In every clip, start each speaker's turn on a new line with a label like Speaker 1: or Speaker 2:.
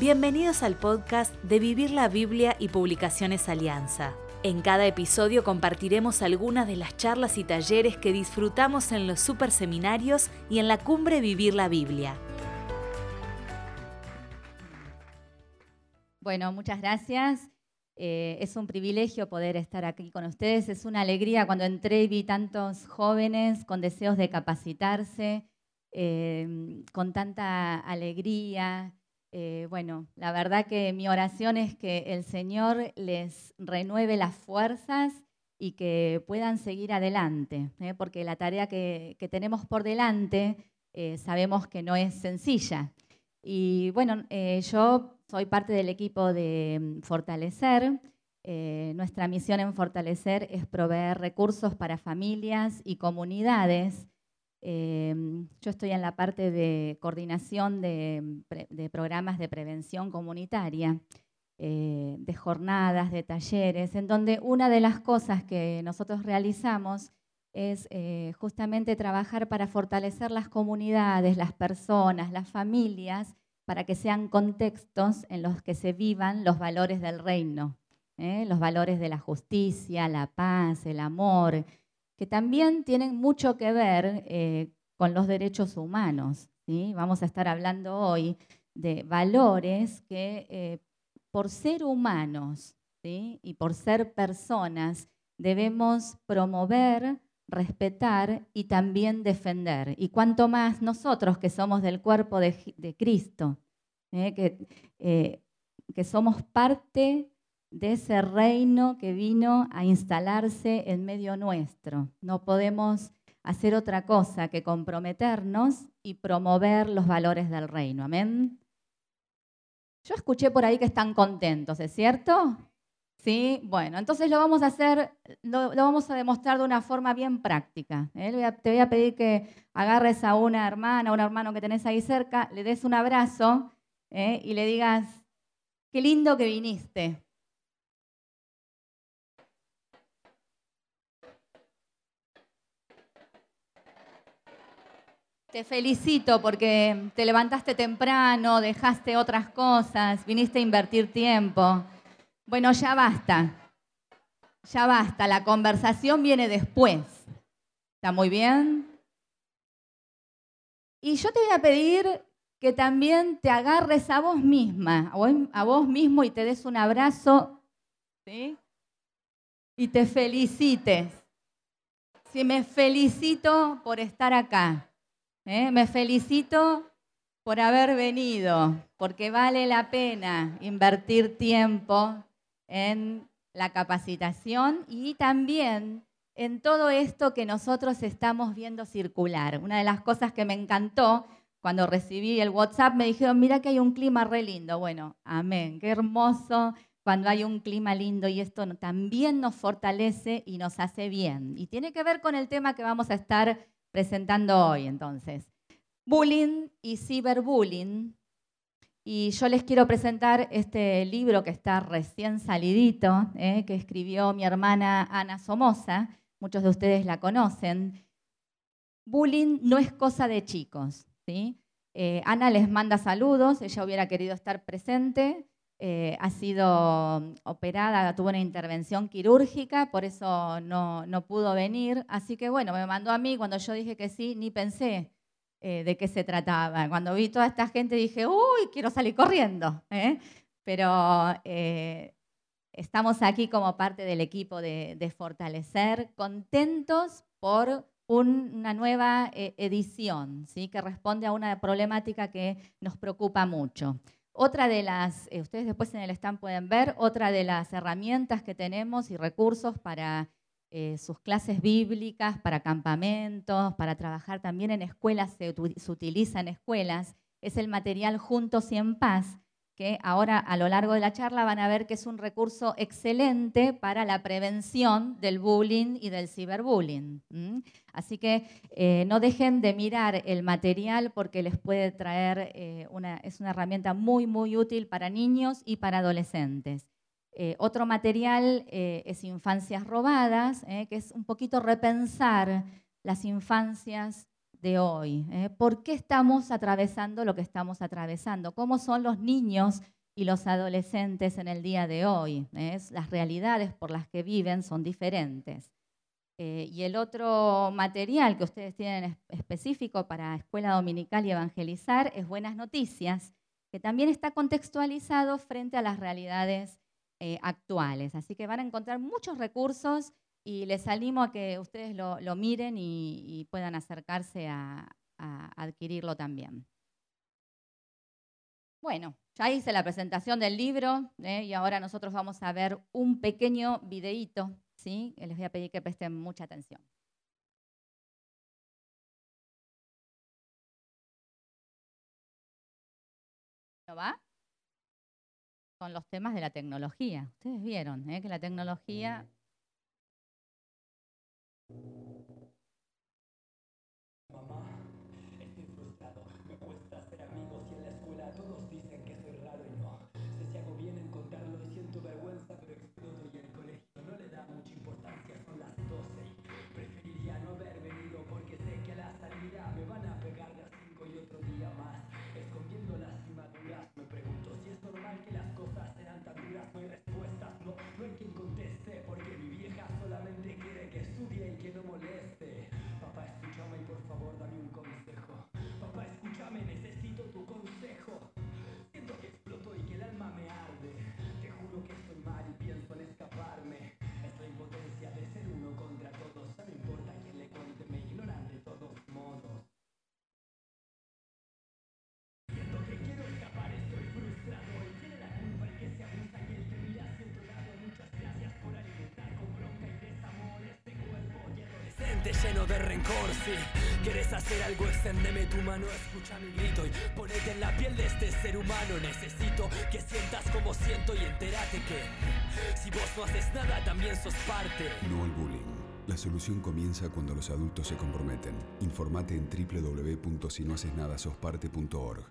Speaker 1: Bienvenidos al podcast de Vivir la Biblia y Publicaciones Alianza. En cada episodio compartiremos algunas de las charlas y talleres que disfrutamos en los super seminarios y en la cumbre Vivir la Biblia.
Speaker 2: Bueno, muchas gracias. Eh, es un privilegio poder estar aquí con ustedes. Es una alegría cuando entré y vi tantos jóvenes con deseos de capacitarse, eh, con tanta alegría. Eh, bueno, la verdad que mi oración es que el Señor les renueve las fuerzas y que puedan seguir adelante, porque la tarea que, tenemos por delante sabemos que no es sencilla. Y bueno, yo soy parte del equipo de mm, Fortalecer. Eh, nuestra misión en Fortalecer es proveer recursos para familias y comunidades. Em, yo estoy en la parte de coordinación de, mm, programas de prevención comunitaria, eh, de jornadas, de talleres, en donde una de las cosas que nosotros realizamos es eh, justamente trabajar para fortalecer las comunidades, las personas, las familias para que sean contextos en los que se vivan los valores del reino, ¿eh? los valores de la justicia, la paz, el amor, que también tienen mucho que ver eh, con los derechos humanos. Vamos a estar hablando hoy de valores que eh, por ser humanos y por ser personas debemos promover, respetar y también defender. Y cuanto más nosotros que somos del cuerpo de, Cristo, ¿eh? que, que somos parte de ese reino que vino a instalarse en medio nuestro. No podemos hacer otra cosa que comprometernos y promover los valores del reino. Amén. Yo escuché por ahí que están contentos, ¿es cierto? ¿Sí? Bueno, entonces lo vamos a hacer, lo, vamos a demostrar de una forma bien práctica. ¿eh? Te voy a pedir que agarres a una hermana, un hermano que tenés ahí cerca, le des un abrazo ¿eh? y le digas, qué lindo que viniste. Te felicito porque te levantaste temprano, dejaste otras cosas, viniste a invertir tiempo. Bueno, ya basta. Ya basta. La conversación viene después. ¿Está muy bien? Y yo te voy a pedir que también te agarres a vos misma, a vos mismo y te des un abrazo. Y te felicites. Si me felicito por estar acá, ¿eh? me felicito por haber venido, porque vale la pena invertir tiempo en la capacitación y también en todo esto que nosotros estamos viendo circular. Una de las cosas que me encantó cuando recibí el WhatsApp me dijeron, mira que hay un clima re lindo. Bueno, amén, qué hermoso cuando hay un clima lindo y esto también nos fortalece y nos hace bien. Y tiene que ver con el tema que vamos a estar presentando hoy entonces. Bullying y ciberbullying y yo les quiero presentar este libro que está recién salidito, eh, que escribió mi hermana Ana Somoza. Muchos de ustedes la conocen. Bullying no es cosa de chicos. ¿sí? Eh, Ana les manda saludos, ella hubiera querido estar presente. Eh, ha sido operada, tuvo una intervención quirúrgica, por eso no, no pudo venir. Así que bueno, me mandó a mí, cuando yo dije que sí, ni pensé eh, de qué se trataba. Cuando vi toda esta gente dije, uy, quiero salir corriendo. ¿eh? Pero estamos aquí como parte del equipo de, Fortalecer, contentos por una nueva edición, ¿sí? que responde a una problemática que nos preocupa mucho. Otra de las, ustedes después en el stand pueden ver, otra de las herramientas que tenemos y recursos para eh, sus clases bíblicas para campamentos, para trabajar también en escuelas, se, se utiliza en escuelas, es el material Juntos y en Paz, que ahora a lo largo de la charla van a ver que es un recurso excelente para la prevención del bullying y del ciberbullying. Así que eh, no dejen de mirar el material porque les puede traer, eh, una, es una herramienta muy, muy útil para niños y para adolescentes. Eh, otro material es Infancias Robadas, que es un poquito repensar las infancias de hoy. ¿eh? ¿Por qué estamos atravesando lo que estamos atravesando? ¿Cómo son los niños y los adolescentes en el día de hoy? Las realidades por las que viven son diferentes. Eh, y el otro material que ustedes tienen específico para Escuela Dominical y Evangelizar es Buenas Noticias, que también está contextualizado frente a las realidades eh, actuales. Así que van a encontrar muchos recursos y les animo a que ustedes lo, miren y, puedan acercarse a, adquirirlo también. Bueno, ya hice la presentación del libro ¿eh? y ahora nosotros vamos a ver un pequeño videíto, ¿sí? Les voy a pedir que presten mucha atención. ¿No va? Son los temas de la tecnología. Ustedes vieron ¿eh? que la tecnología
Speaker 3: Thank you. Adolescente lleno de rencor. Si quieres hacer algo, extendeme tu mano, escucha mi grito y ponete en la piel de este ser humano. Necesito que sientas como siento y entérate que si vos no haces nada, también sos parte.
Speaker 4: No al bullying. La solución comienza cuando los adultos se comprometen. Informate en www.sinohacesnadasosparte.org.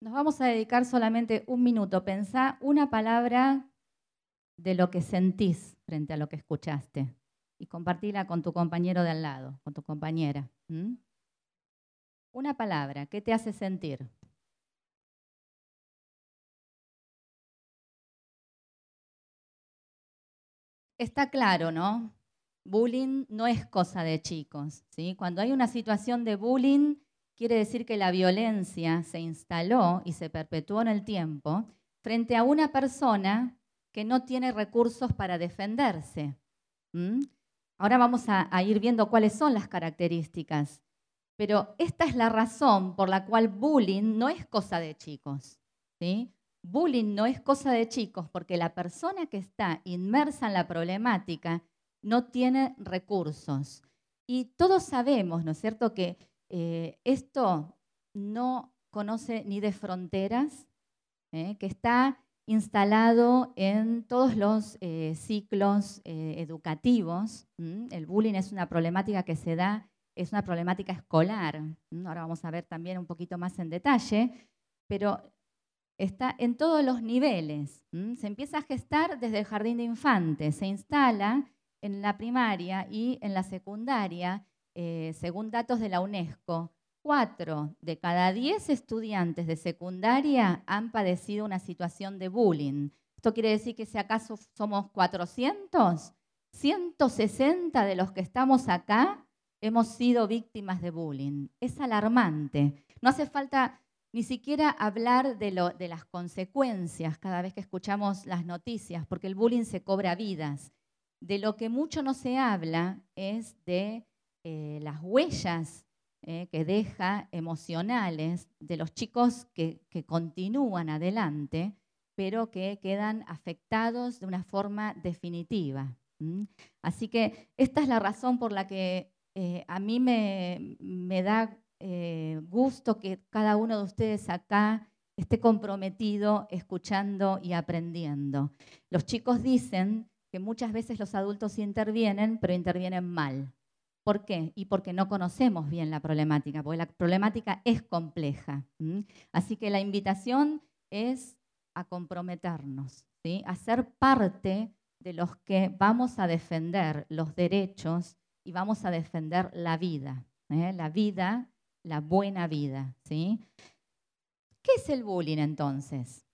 Speaker 2: Nos vamos a dedicar solamente un minuto. Pensá una palabra de lo que sentís frente a lo que escuchaste y compartila con tu compañero de al lado, con tu compañera. Una palabra, ¿qué te hace sentir? Está claro, ¿no? Bullying no es cosa de chicos. ¿sí? Cuando hay una situación de bullying, quiere decir que la violencia se instaló y se perpetuó en el tiempo frente a una persona que no tiene recursos para defenderse. ¿m? Ahora vamos a, a ir viendo cuáles son las características. Pero esta es la razón por la cual bullying no es cosa de chicos. ¿sí? Bullying no es cosa de chicos porque la persona que está inmersa en la problemática no tiene recursos. Y todos sabemos, ¿no es cierto?, que eh, esto no conoce ni de fronteras, ¿eh? que está instalado en todos los eh, ciclos eh, educativos. El bullying es una problemática que se da, es una problemática escolar. Ahora vamos a ver también un poquito más en detalle, pero está en todos los niveles. Se empieza a gestar desde el jardín de infantes, se instala en la primaria y en la secundaria, eh, según datos de la UNESCO. Cuatro de cada diez estudiantes de secundaria han padecido una situación de bullying. Esto quiere decir que si acaso somos 400, 160 de los que estamos acá hemos sido víctimas de bullying. Es alarmante. No hace falta ni siquiera hablar de las consecuencias cada vez que escuchamos las noticias, porque el bullying se cobra vidas. De lo que mucho no se habla es de eh, las huellas eh, que deja emocionales de los chicos que, continúan adelante, pero que quedan afectados de una forma definitiva. Así que esta es la razón por la que eh, a mí me, me da eh, gusto que cada uno de ustedes acá esté comprometido escuchando y aprendiendo. Los chicos dicen que muchas veces los adultos intervienen, pero intervienen mal. ¿Por qué? Y porque no conocemos bien la problemática, porque la problemática es compleja. Así que la invitación es a comprometernos, ¿sí? a ser parte de los que vamos a defender los derechos y vamos a defender la vida, ¿eh? la vida, la buena vida. ¿sí? ¿Qué es el bullying entonces?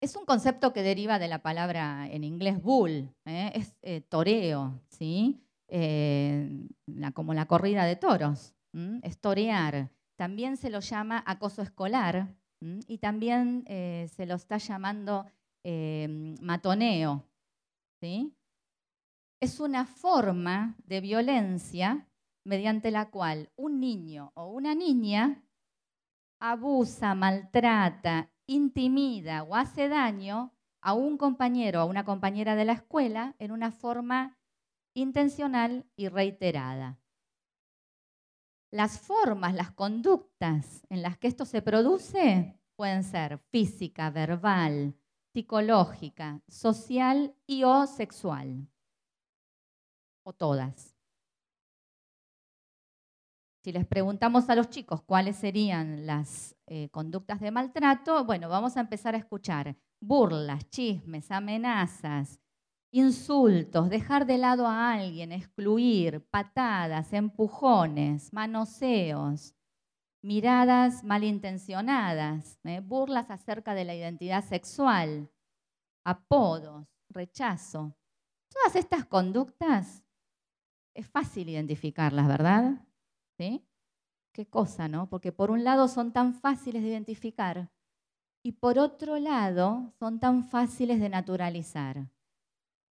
Speaker 2: Es un concepto que deriva de la palabra en inglés bull, ¿eh? es eh, toreo, ¿sí? Como la corrida de toros, es torear. También se lo llama acoso escolar y también se lo está llamando matoneo. ¿sí? es una forma de violencia mediante la cual un niño o una niña abusa, maltrata, intimida o hace daño a un compañero o a una compañera de la escuela en una forma intencional y reiterada. Las formas, las conductas en las que esto se produce pueden ser física, verbal, psicológica, social y o sexual todas. Si les preguntamos a los chicos cuáles serían las eh, conductas de maltrato, bueno, vamos a empezar a escuchar burlas, chismes, amenazas, insultos, dejar de lado a alguien, excluir, patadas, empujones, manoseos, miradas malintencionadas, ¿eh? burlas acerca de la identidad sexual, apodos, rechazo. Todas estas conductas es fácil identificarlas, ¿verdad? ¿Sí? Qué cosa, ¿no? Porque por un lado son tan fáciles de identificar y por otro lado son tan fáciles de naturalizar.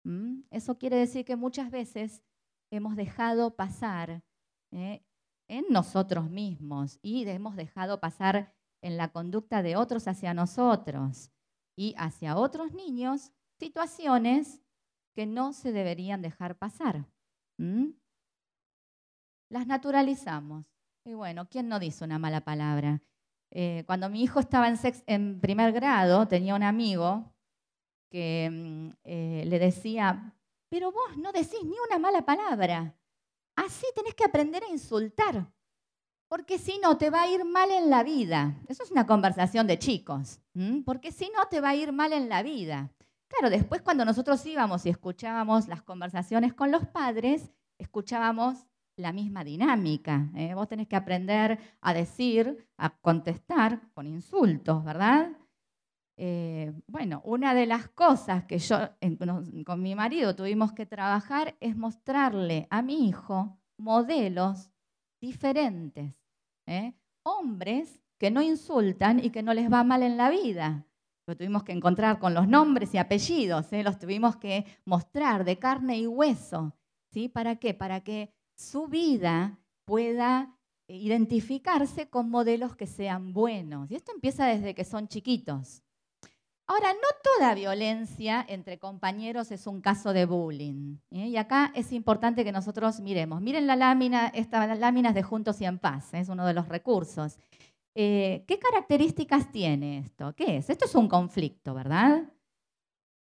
Speaker 2: ¿Mm? Eso quiere decir que muchas veces hemos dejado pasar ¿eh? en nosotros mismos y hemos dejado pasar en la conducta de otros hacia nosotros y hacia otros niños situaciones que no se deberían dejar pasar. ¿Mm? Las naturalizamos. Y bueno, ¿quién no dice una mala palabra? Eh, cuando mi hijo estaba en, en, primer grado, tenía un amigo que mm, eh, le decía, pero vos no decís ni una mala palabra. Así tenés que aprender a insultar, porque si no te va a ir mal en la vida. Eso es una conversación de chicos, porque si no te va a ir mal en la vida. Claro, después cuando nosotros íbamos y escuchábamos las conversaciones con los padres, escuchábamos la misma dinámica. ¿eh? Vos tenés que aprender a decir, a contestar con insultos, ¿verdad? Eh, bueno, una de las cosas que yo con mi marido tuvimos que trabajar es mostrarle a mi hijo modelos diferentes. ¿eh? Hombres que no insultan y que no les va mal en la vida. Lo tuvimos que encontrar con los nombres y apellidos, ¿eh? los tuvimos que mostrar de carne y hueso. ¿sí? ¿Para qué? Para que su vida pueda identificarse con modelos que sean buenos. Y esto empieza desde que son chiquitos. Ahora, no toda violencia entre compañeros es un caso de bullying. ¿eh? Y acá es importante que nosotros miremos. Miren la lámina, estas láminas de Juntos y en Paz, ¿eh? es uno de los recursos. Eh, ¿Qué características tiene esto? ¿Qué es? Esto es un conflicto, ¿verdad?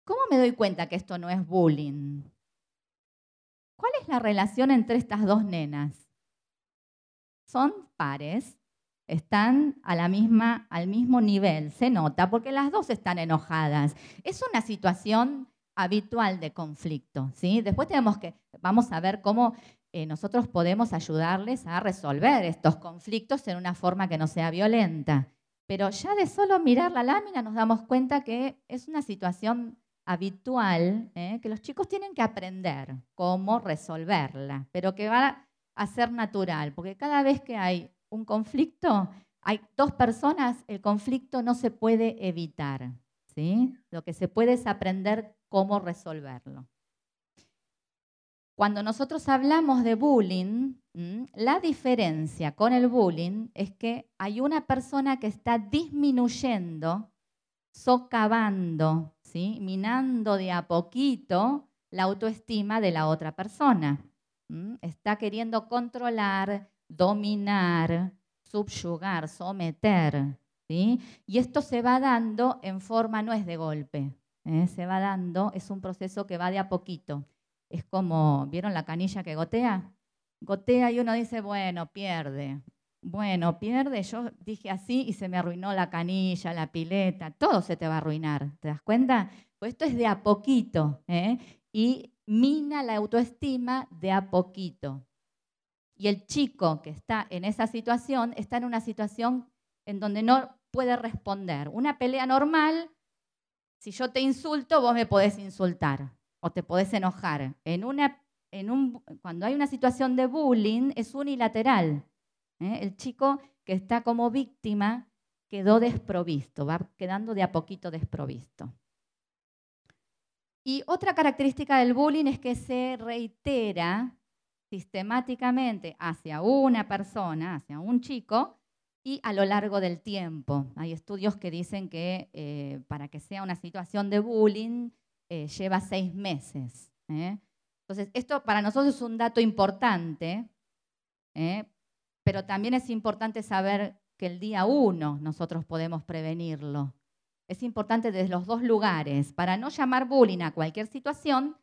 Speaker 2: ¿Cómo me doy cuenta que esto no es bullying? ¿Cuál es la relación entre estas dos nenas? Son pares, están a la misma, al mismo nivel, se nota, porque las dos están enojadas. Es una situación habitual de conflicto, ¿sí? Después tenemos que, vamos a ver cómo eh, nosotros podemos ayudarles a resolver estos conflictos en una forma que no sea violenta. Pero ya de solo mirar la lámina nos damos cuenta que es una situación habitual ¿eh? que los chicos tienen que aprender cómo resolverla, pero que va a ser natural, porque cada vez que hay un conflicto, hay dos personas, el conflicto no se puede evitar. ¿sí? Lo que se puede es aprender cómo resolverlo. Cuando nosotros hablamos de bullying, la diferencia con el bullying es que hay una persona que está disminuyendo, socavando, ¿sí? minando de a poquito la autoestima de la otra persona. Está queriendo controlar, dominar, subyugar, someter. ¿sí? Y esto se va dando en forma, no es de golpe, ¿eh? se va dando, es un proceso que va de a poquito es como, ¿vieron la canilla que gotea? Gotea y uno dice, bueno, pierde. Bueno, pierde. Yo dije así y se me arruinó la canilla, la pileta, todo se te va a arruinar. ¿Te das cuenta? Pues esto es de a poquito. ¿eh? Y mina la autoestima de a poquito. Y el chico que está en esa situación está en una situación en donde no puede responder. Una pelea normal, si yo te insulto, vos me podés insultar o te podés enojar. En una, en un, cuando hay una situación de bullying es unilateral. ¿eh? El chico que está como víctima quedó desprovisto, va quedando de a poquito desprovisto. Y otra característica del bullying es que se reitera sistemáticamente hacia una persona, hacia un chico, y a lo largo del tiempo. Hay estudios que dicen que eh, para que sea una situación de bullying eh, lleva seis meses. ¿eh? Entonces, esto para nosotros es un dato importante, pero también es importante saber que el día uno nosotros podemos prevenirlo. Es importante desde los dos lugares, para no llamar bullying a cualquier situación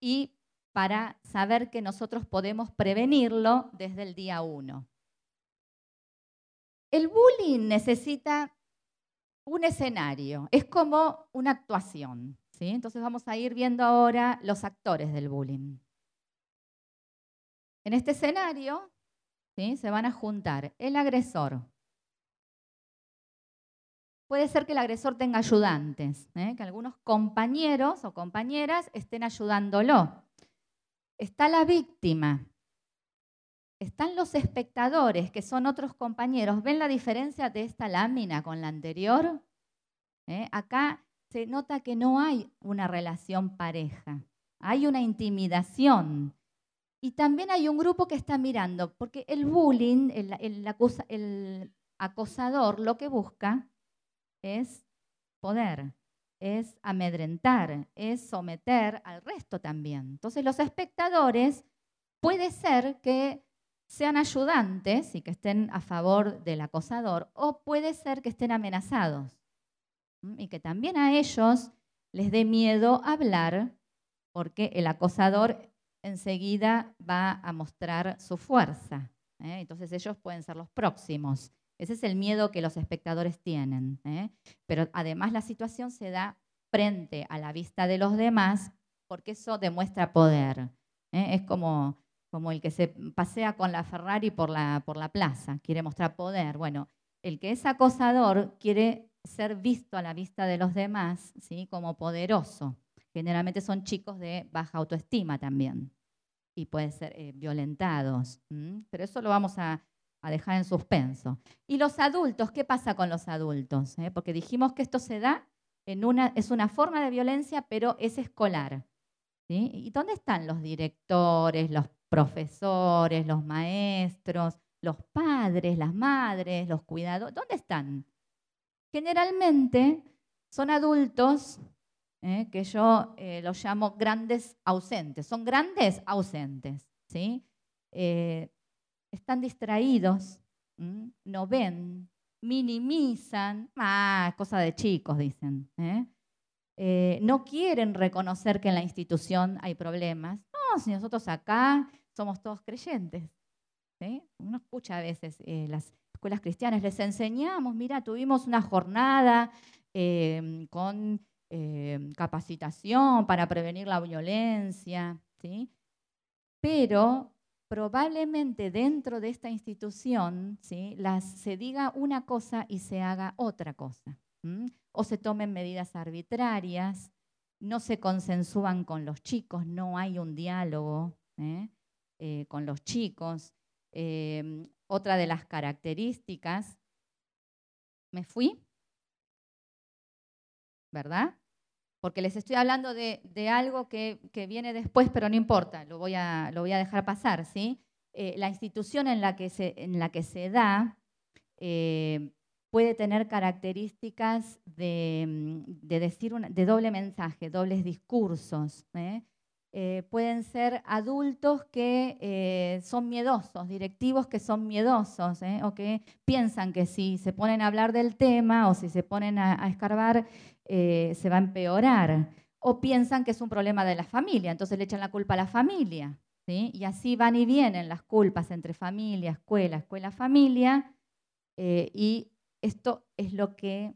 Speaker 2: y para saber que nosotros podemos prevenirlo desde el día uno. El bullying necesita un escenario, es como una actuación. ¿sí? Entonces vamos a ir viendo ahora los actores del bullying. En este escenario ¿sí? se van a juntar el agresor, puede ser que el agresor tenga ayudantes, ¿eh? que algunos compañeros o compañeras estén ayudándolo. Está la víctima, están los espectadores, que son otros compañeros. ¿Ven la diferencia de esta lámina con la anterior? ¿Eh? Acá se nota que no hay una relación pareja, hay una intimidación. Y también hay un grupo que está mirando, porque el bullying, el acosador, lo que busca es poder, es amedrentar, es someter al resto también. Entonces los espectadores puede ser que sean ayudantes y que estén a favor del acosador, o puede ser que estén amenazados y que también a ellos les dé miedo hablar porque el acosador enseguida va a mostrar su fuerza. ¿eh? Entonces ellos pueden ser los próximos. Ese es el miedo que los espectadores tienen. ¿eh? Pero además la situación se da frente a la vista de los demás porque eso demuestra poder. ¿eh? Es como, como el que se pasea con la Ferrari por la, por la plaza, quiere mostrar poder. Bueno, el que es acosador quiere ser visto a la vista de los demás ¿sí? como poderoso. Generalmente son chicos de baja autoestima también y pueden ser eh, violentados. Pero eso lo vamos a, a dejar en suspenso. Y los adultos, ¿qué pasa con los adultos? Eh? Porque dijimos que esto se da en una, es una forma de violencia, pero es escolar. ¿Y dónde están los directores, los profesores, los maestros, los padres, las madres, los cuidadores? ¿Dónde están? Generalmente son adultos ¿eh? que yo eh, los llamo grandes ausentes. Son grandes ausentes. ¿sí? Están distraídos, no ven, minimizan, ah, cosa de chicos, dicen. ¿eh? Eh, no quieren reconocer que en la institución hay problemas. No, si nosotros acá somos todos creyentes. Uno escucha a veces eh, las escuelas cristianas, les enseñamos, mira, tuvimos una jornada em, con em, capacitación para prevenir la violencia, ¿sí? pero probablemente dentro de esta institución se diga una cosa y se haga otra cosa. O se tomen medidas arbitrarias, no se consensúan con los chicos, no hay un diálogo ¿eh? Eh, con los chicos. Em, otra de las características, ¿me fui? ¿Verdad? Porque les estoy hablando de, algo que, viene después, pero no importa, lo voy a, dejar pasar. ¿sí? Eh, la institución en la que se, da eh, puede tener características de, decir de doble mensaje, dobles discursos. ¿eh? pueden ser adultos que son miedosos, directivos que son miedosos, o que piensan que si se ponen a hablar del tema o si se ponen a escarbar eh, se va a empeorar. O piensan que es un problema de la familia, entonces le echan la culpa a la familia. Y así van y vienen las culpas entre familia, escuela, escuela, familia. Eh, y esto es lo que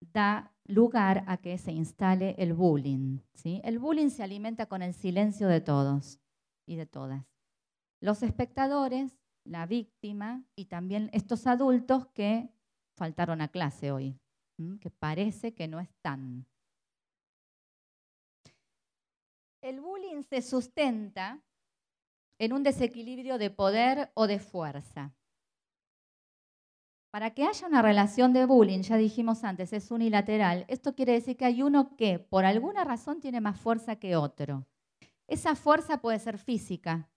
Speaker 2: da lugar a que se instale el bullying. ¿sí? El bullying se alimenta con el silencio de todos y de todas. Los espectadores, la víctima y también estos adultos que faltaron a clase hoy, que parece que no están. El bullying se sustenta en un desequilibrio de poder o de fuerza. Para que haya una relación de bullying, ya dijimos antes, es unilateral. Esto quiere decir que hay uno que por alguna razón tiene más fuerza que otro. Esa fuerza puede ser física,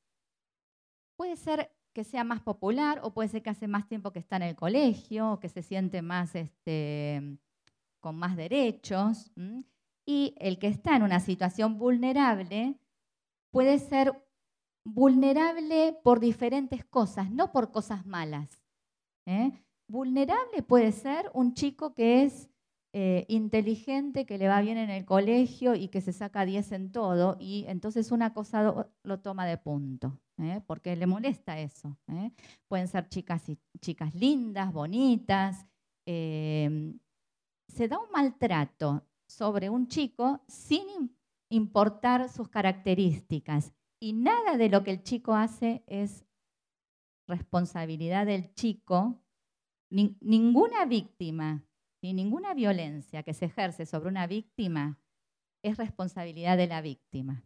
Speaker 2: puede ser que sea más popular o puede ser que hace más tiempo que está en el colegio o que se siente más este, con más derechos. Y el que está en una situación vulnerable puede ser vulnerable por diferentes cosas, no por cosas malas. ¿eh? Vulnerable puede ser un chico que es eh, inteligente, que le va bien en el colegio y que se saca 10 en todo, y entonces una cosa lo toma de punto, ¿eh? porque le molesta eso. ¿eh? Pueden ser chicas, chicas lindas, bonitas. se da un maltrato sobre un chico sin importar sus características, y nada de lo que el chico hace es responsabilidad del chico ninguna víctima ni ninguna violencia que se ejerce sobre una víctima es responsabilidad de la víctima.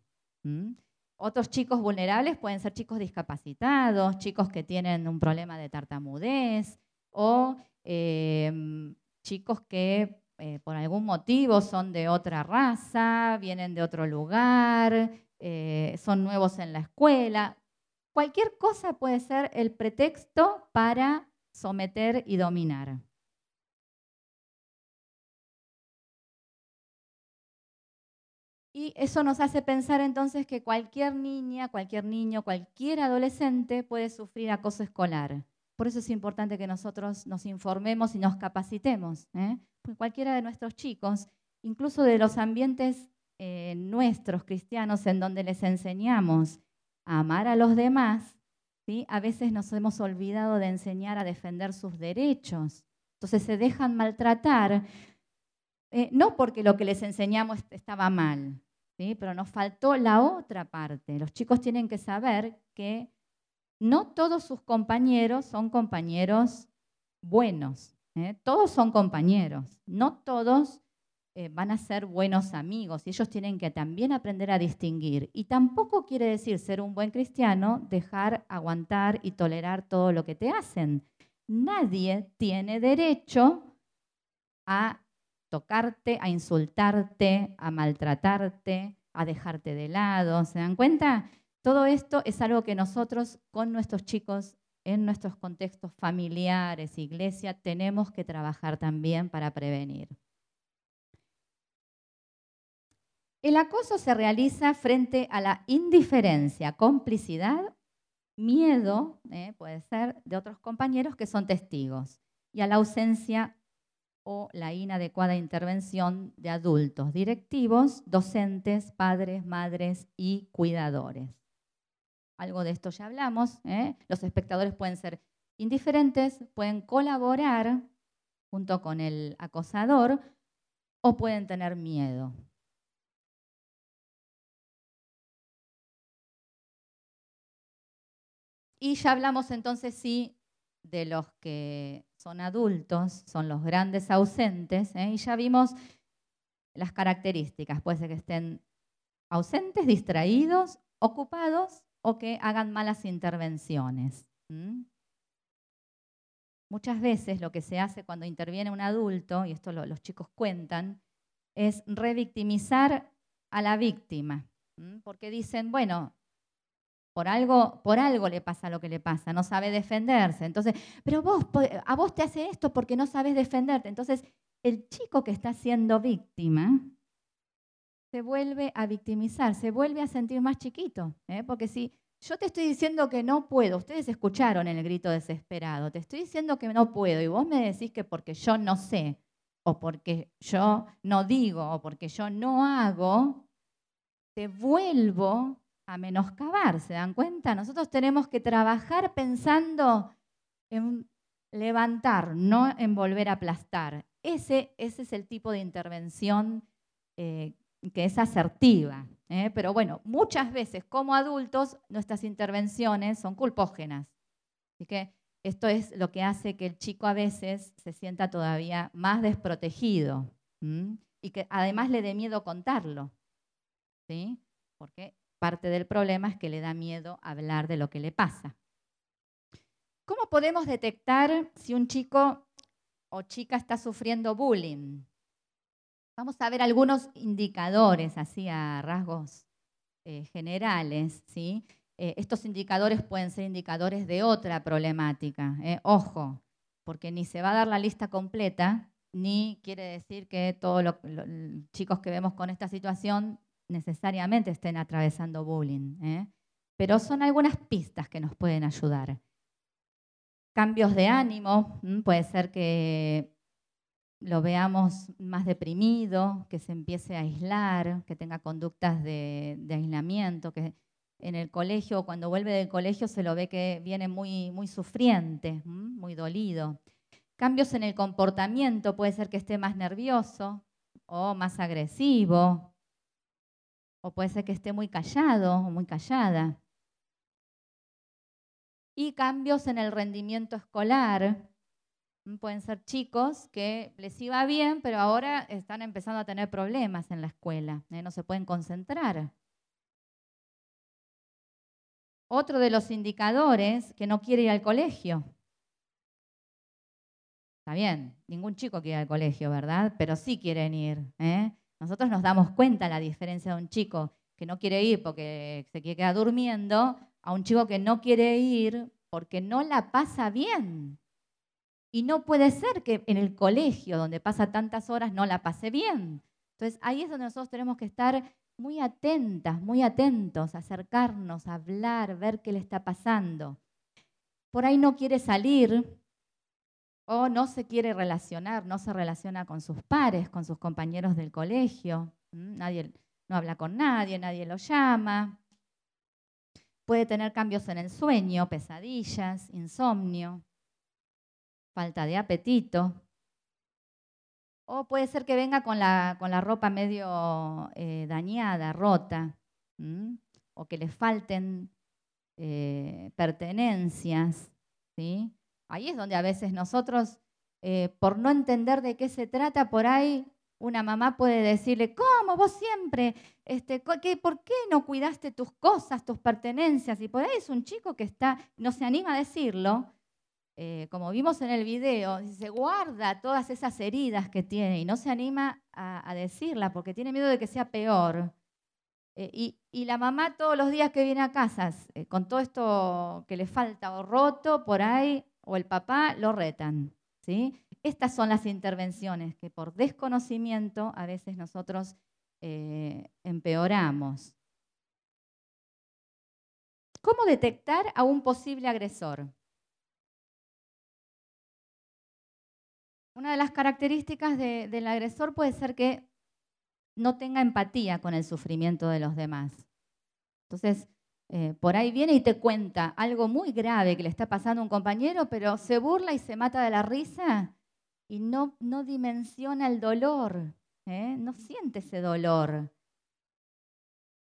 Speaker 2: Otros chicos vulnerables pueden ser chicos discapacitados, chicos que tienen un problema de tartamudez o em, chicos que eh, por algún motivo son de otra raza, vienen de otro lugar, eh, son nuevos en la escuela. Cualquier cosa puede ser el pretexto para someter y dominar. Y eso nos hace pensar entonces que cualquier niña, cualquier niño, cualquier adolescente puede sufrir acoso escolar. Por eso es importante que nosotros nos informemos y nos capacitemos. ¿eh? Porque cualquiera de nuestros chicos, incluso de los ambientes eh, nuestros cristianos en donde les enseñamos a amar a los demás, a veces nos hemos olvidado de enseñar a defender sus derechos. Entonces se dejan maltratar, eh, no porque lo que les enseñamos estaba mal, pero nos faltó la otra parte. Los chicos tienen que saber que no todos sus compañeros son compañeros buenos. ¿eh? Todos son compañeros. No todos eh, van a ser buenos amigos y ellos tienen que también aprender a distinguir. Y tampoco quiere decir ser un buen cristiano dejar, aguantar y tolerar todo lo que te hacen. Nadie tiene derecho a tocarte, a insultarte, a maltratarte, a dejarte de lado. ¿Se dan cuenta? Todo esto es algo que nosotros con nuestros chicos en nuestros contextos familiares, iglesia, tenemos que trabajar también para prevenir. El acoso se realiza frente a la indiferencia, complicidad, miedo, eh, puede ser, de otros compañeros que son testigos, y a la ausencia o la inadecuada intervención de adultos, directivos, docentes, padres, madres y cuidadores. Algo de esto ya hablamos. ¿eh? Los espectadores pueden ser indiferentes, pueden colaborar junto con el acosador o pueden tener miedo. Y ya hablamos entonces sí de los que son adultos, son los grandes ausentes, ¿eh? y ya vimos las características. Puede ser que estén ausentes, distraídos, ocupados o que hagan malas intervenciones. Muchas veces lo que se hace cuando interviene un adulto, y esto los chicos cuentan, es revictimizar a la víctima, porque dicen, bueno, por algo, por algo le pasa lo que le pasa, no sabe defenderse. Entonces, pero vos, a vos te hace esto porque no sabes defenderte. Entonces, el chico que está siendo víctima se vuelve a victimizar, se vuelve a sentir más chiquito. ¿eh? Porque si yo te estoy diciendo que no puedo, ustedes escucharon el grito desesperado, te estoy diciendo que no puedo y vos me decís que porque yo no sé, o porque yo no digo, o porque yo no hago, te vuelvo a menoscabar, ¿se dan cuenta? Nosotros tenemos que trabajar pensando en levantar, no en volver a aplastar. ese, ese es el tipo de intervención eh, que es asertiva. ¿eh? Pero bueno, muchas veces como adultos nuestras intervenciones son culpógenas. Así que esto es lo que hace que el chico a veces se sienta todavía más desprotegido y que además le dé miedo contarlo. ¿sí? Porque parte del problema es que le da miedo hablar de lo que le pasa. ¿Cómo podemos detectar si un chico o chica está sufriendo bullying? Vamos a ver algunos indicadores, así a rasgos eh, generales. ¿sí? Eh, estos indicadores pueden ser indicadores de otra problemática. ¿eh? Ojo, porque ni se va a dar la lista completa, ni quiere decir que todos los chicos que vemos con esta situación necesariamente estén atravesando bullying. Pero son algunas pistas que nos pueden ayudar. Cambios de ánimo, puede ser que lo veamos más deprimido, que se empiece a aislar, que tenga conductas de, aislamiento, que en el colegio, cuando vuelve del colegio, se lo ve que viene muy, muy sufriente, muy dolido. Cambios en el comportamiento, puede ser que esté más nervioso o más agresivo, o puede ser que esté muy callado o muy callada. Y cambios en el rendimiento escolar, Mm, pueden ser chicos que les iba bien, pero ahora están empezando a tener problemas en la escuela, ¿eh? no se pueden concentrar. Otro de los indicadores, que no quiere ir al colegio. Está bien, ningún chico quiere ir al colegio, ¿verdad? Pero sí quieren ir. ¿eh? Nosotros nos damos cuenta la diferencia de un chico que no quiere ir porque se queda durmiendo a un chico que no quiere ir porque no la pasa bien. Y no puede ser que en el colegio, donde pasa tantas horas, no la pase bien. Entonces ahí es donde nosotros tenemos que estar muy atentas, muy atentos, acercarnos, hablar, ver qué le está pasando. Por ahí no quiere salir o no se quiere relacionar, no se relaciona con sus pares, con sus compañeros del colegio. Nadie no habla con nadie, nadie lo llama. Puede tener cambios en el sueño, pesadillas, insomnio falta de apetito. O puede ser que venga con la, con la ropa medio eh, dañada, rota, o que le falten eh, pertenencias. ¿sí? Ahí es donde a veces nosotros, eh, por no entender de qué se trata, por ahí una mamá puede decirle, ¿cómo vos siempre? Este, ¿Por qué no cuidaste tus cosas, tus pertenencias? Y por ahí es un chico que está, no se anima a decirlo, eh, como vimos en el video, se guarda todas esas heridas que tiene y no se anima a, decirla porque tiene miedo de que sea peor. Eh, y, la mamá todos los días que viene a casa con todo esto que le falta o roto por ahí, o el papá, lo retan. ¿sí? Estas son las intervenciones que por desconocimiento a veces nosotros empeoramos. ¿Cómo detectar a un posible agresor? Una de las características del agresor puede ser que no tenga empatía con el sufrimiento de los demás. Entonces, eh, por ahí viene y te cuenta algo muy grave que le está pasando a un compañero, pero se burla y se mata de la risa y no, no dimensiona el dolor, ¿eh? no siente ese dolor.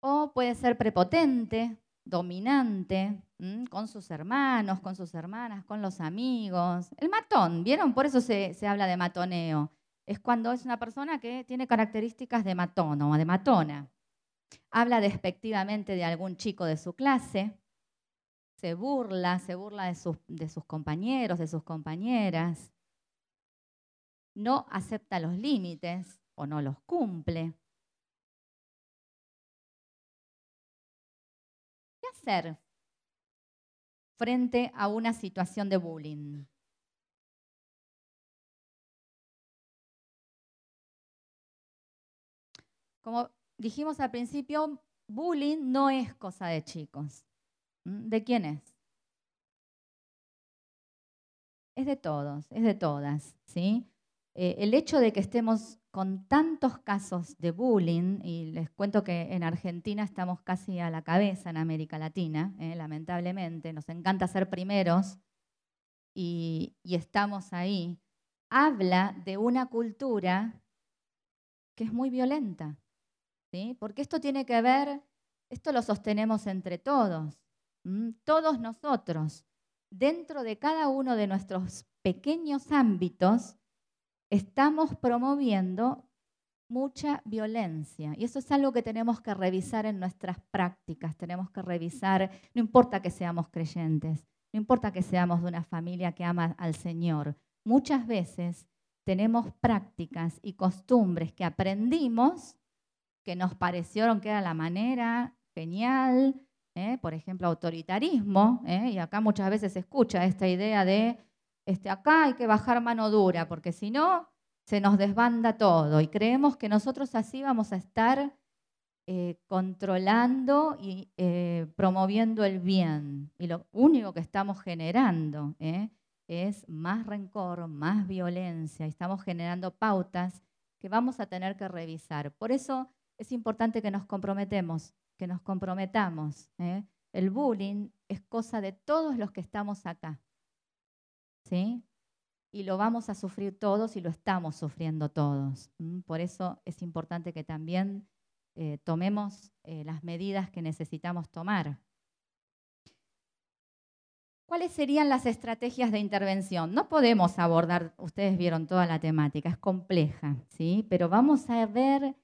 Speaker 2: O puede ser prepotente, dominante, con sus hermanos, con sus hermanas, con los amigos. El matón, ¿vieron? Por eso se, habla de matoneo. Es cuando es una persona que tiene características de matón o de matona. Habla despectivamente de algún chico de su clase, se burla, se burla de sus, compañeros, de sus compañeras, no acepta los límites o no los cumple. ¿Qué hacer frente a una situación de bullying. Como dijimos al principio, bullying no es cosa de chicos. ¿Mm? ¿De quién es? Es de todos, es de todas, ¿sí? Eh, el hecho de que estemos con tantos casos de bullying, y les cuento que en Argentina estamos casi a la cabeza en América Latina, ¿eh? lamentablemente, nos encanta ser primeros y, estamos ahí, habla de una cultura que es muy violenta, Porque esto tiene que ver, esto lo sostenemos entre todos, todos nosotros, dentro de cada uno de nuestros pequeños ámbitos, estamos promoviendo mucha violencia. Y eso es algo que tenemos que revisar en nuestras prácticas, tenemos que revisar, no importa que seamos creyentes, no importa que seamos de una familia que ama al Señor, muchas veces tenemos prácticas y costumbres que aprendimos, que nos parecieron que era la manera genial, ¿eh? por ejemplo, autoritarismo, ¿eh? y acá muchas veces se escucha esta idea de, este, acá hay que bajar mano dura, porque si no, se nos desbanda todo, y creemos que nosotros así vamos a estar eh, controlando y promoviendo el bien, y lo único que estamos generando es más rencor, más violencia, y estamos generando pautas que vamos a tener que revisar. Por eso es importante que nos comprometemos, que nos comprometamos. ¿eh? El bullying es cosa de todos los que estamos acá. ¿Sí? Y lo vamos a sufrir todos y lo estamos sufriendo todos. Por eso es importante que también eh, tomemos eh, las medidas que necesitamos tomar. ¿Cuáles serían las estrategias de intervención? No podemos abordar, ustedes vieron toda la temática, es compleja, ¿sí? Pero vamos a ver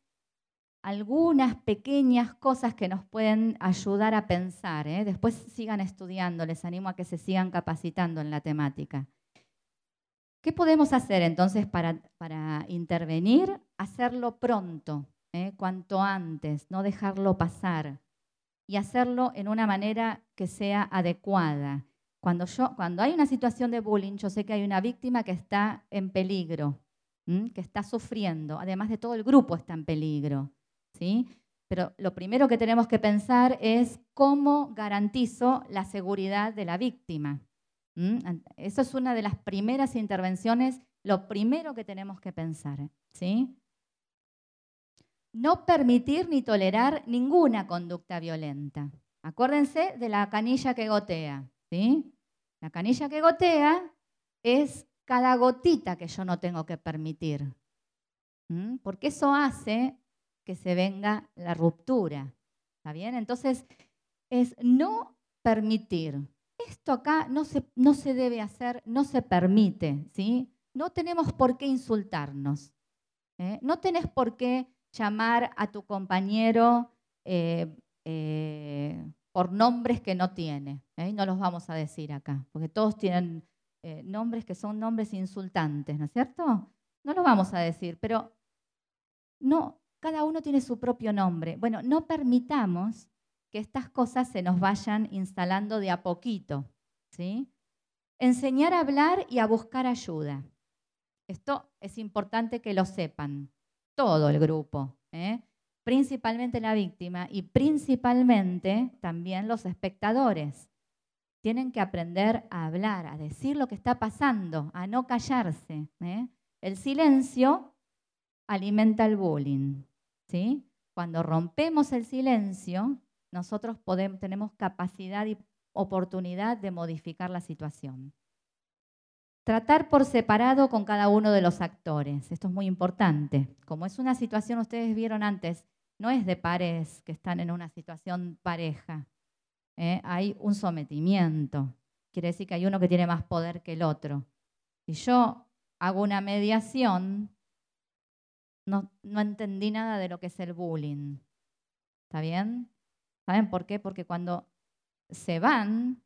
Speaker 2: algunas pequeñas cosas que nos pueden ayudar a pensar. ¿eh? Después sigan estudiando, les animo a que se sigan capacitando en la temática. ¿Qué podemos hacer entonces para, para intervenir? Hacerlo pronto, ¿eh? cuanto antes, no dejarlo pasar y hacerlo en una manera que sea adecuada. Cuando, yo, cuando hay una situación de bullying, yo sé que hay una víctima que está en peligro, que está sufriendo, además de todo el grupo está en peligro. ¿Sí? Pero lo primero que tenemos que pensar es cómo garantizo la seguridad de la víctima. Eso es una de las primeras intervenciones, lo primero que tenemos que pensar. No permitir ni tolerar ninguna conducta violenta. Acuérdense de la canilla que gotea. ¿sí? La canilla que gotea es cada gotita que yo no tengo que permitir. Porque eso hace que se venga la ruptura. ¿Está bien? Entonces, es no permitir. Esto acá no se, no se debe hacer, no se permite, ¿sí? No tenemos por qué insultarnos. ¿eh? No tenés por qué llamar a tu compañero eh, eh, por nombres que no tiene. No los vamos a decir acá, porque todos tienen nombres que son nombres insultantes, ¿no es cierto? No los vamos a decir, pero no, cada uno tiene su propio nombre. Bueno, no permitamos que estas cosas se nos vayan instalando de a poquito. ¿sí? Enseñar a hablar y a buscar ayuda. Esto es importante que lo sepan, todo el grupo, ¿eh? principalmente la víctima y principalmente también los espectadores. Tienen que aprender a hablar, a decir lo que está pasando, a no callarse. ¿eh? El silencio alimenta el bullying. Cuando rompemos el silencio, nosotros podemos, tenemos capacidad y oportunidad de modificar la situación. Tratar por separado con cada uno de los actores. Esto es muy importante. Como es una situación, ustedes vieron antes, no es de pares que están en una situación pareja. ¿eh? Hay un sometimiento. Quiere decir que hay uno que tiene más poder que el otro. Si yo hago una mediación, no, entendí nada de lo que es el bullying. ¿Está bien? ¿Saben por qué? Porque cuando se van,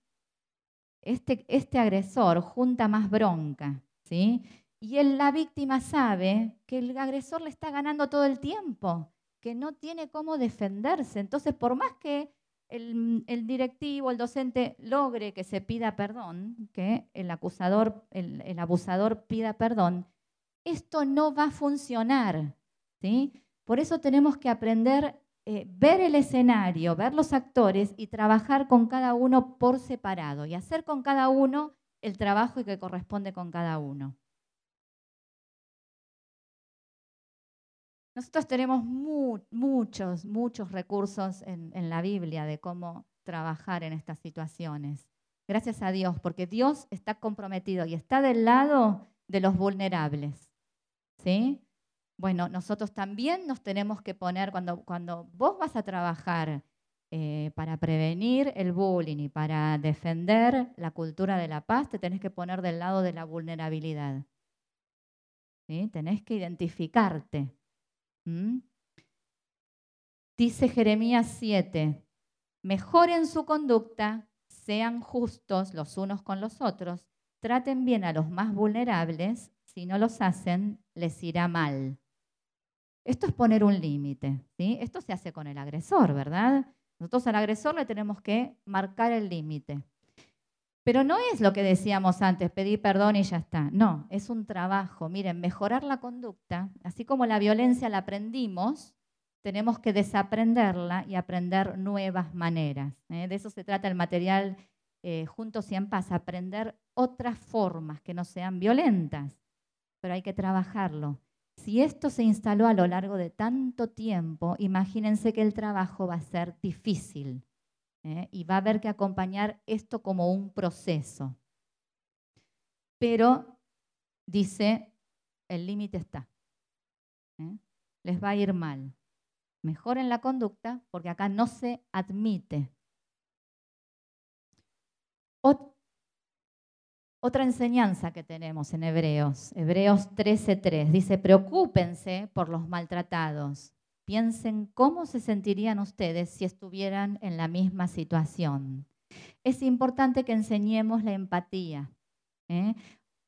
Speaker 2: este, este agresor junta más bronca, ¿sí? Y la víctima sabe que el agresor le está ganando todo el tiempo, que no tiene cómo defenderse. Entonces, por más que el, directivo, el docente logre que se pida perdón, que el acusador, el abusador pida perdón, esto no va a funcionar. ¿sí? Por eso tenemos que aprender, eh, ver el escenario, ver los actores y trabajar con cada uno por separado y hacer con cada uno el trabajo que corresponde con cada uno. Nosotros tenemos muchos, muchos recursos en, en la Biblia de cómo trabajar en estas situaciones. Gracias a Dios, porque Dios está comprometido y está del lado de los vulnerables. Bueno, nosotros también nos tenemos que poner, cuando, cuando vos vas a trabajar eh, para prevenir el bullying y para defender la cultura de la paz, te tenés que poner del lado de la vulnerabilidad. ¿Sí? Tenés que identificarte. Dice Jeremías 7, mejoren su conducta, sean justos los unos con los otros, traten bien a los más vulnerables, si no los hacen, les irá mal. Esto es poner un límite, ¿sí? Esto se hace con el agresor, ¿verdad? Nosotros al agresor le tenemos que marcar el límite. Pero no es lo que decíamos antes, pedir perdón y ya está. No, es un trabajo. Miren, mejorar la conducta, así como la violencia la aprendimos, tenemos que desaprenderla y aprender nuevas maneras. ¿eh? De eso se trata el material eh, Juntos y en Paz, aprender otras formas que no sean violentas, pero hay que trabajarlo. Si esto se instaló a lo largo de tanto tiempo, imagínense que el trabajo va a ser difícil ¿eh? y va a haber que acompañar esto como un proceso. Pero, dice, el límite está. Les va a ir mal mejoren la conducta porque acá no se admite. Otra enseñanza que tenemos en Hebreos, Hebreos 13:3, dice, preocúpense por los maltratados. Piensen cómo se sentirían ustedes si estuvieran en la misma situación. Es importante que enseñemos la empatía. ¿eh?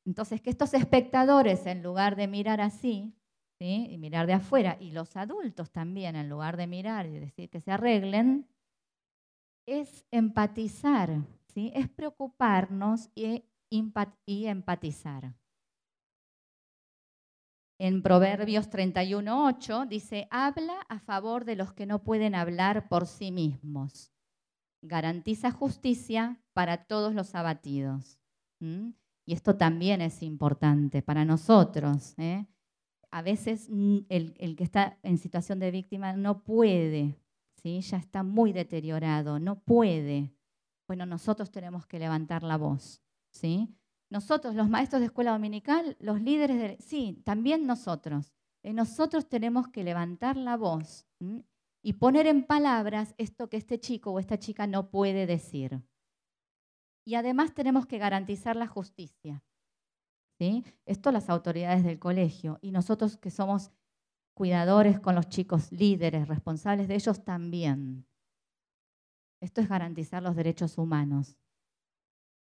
Speaker 2: Entonces, que estos espectadores, en lugar de mirar así, y mirar de afuera, y los adultos también, en lugar de mirar y decir que se arreglen, es empatizar, ¿sí? es preocuparnos y, y empatizar. En Proverbios 31.8 dice, habla a favor de los que no pueden hablar por sí mismos. Garantiza justicia para todos los abatidos. Y esto también es importante para nosotros. ¿eh? a veces el, que está en situación de víctima no puede, ¿sí? ya está muy deteriorado, no puede. Bueno, nosotros tenemos que levantar la voz. ¿Sí? Nosotros, los maestros de escuela dominical, los líderes de... Sí, también nosotros. Eh, nosotros tenemos que levantar la voz y poner en palabras esto que este chico o esta chica no puede decir. Y además tenemos que garantizar la justicia. Esto las autoridades del colegio y nosotros que somos cuidadores con los chicos, líderes, responsables de ellos también. Esto es garantizar los derechos humanos.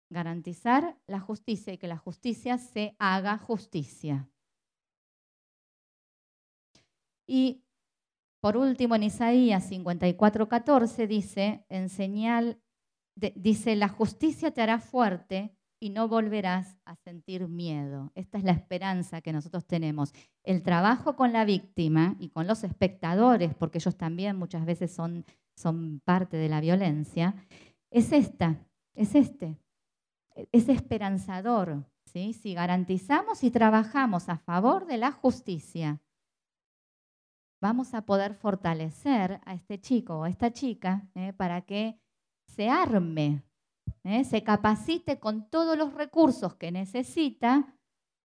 Speaker 2: Garantizar la justicia y que la justicia se haga justicia. Y por último, en Isaías 54:14 dice, en señal, dice, la justicia te hará fuerte y no volverás a sentir miedo. Esta es la esperanza que nosotros tenemos. El trabajo con la víctima y con los espectadores, porque ellos también muchas veces son, son parte de la violencia, es esta, es este, es esperanzador. ¿sí? Si garantizamos y trabajamos a favor de la justicia, vamos a poder fortalecer a este chico o a esta chica ¿eh? para que se arme ¿eh? se capacite con todos los recursos que necesita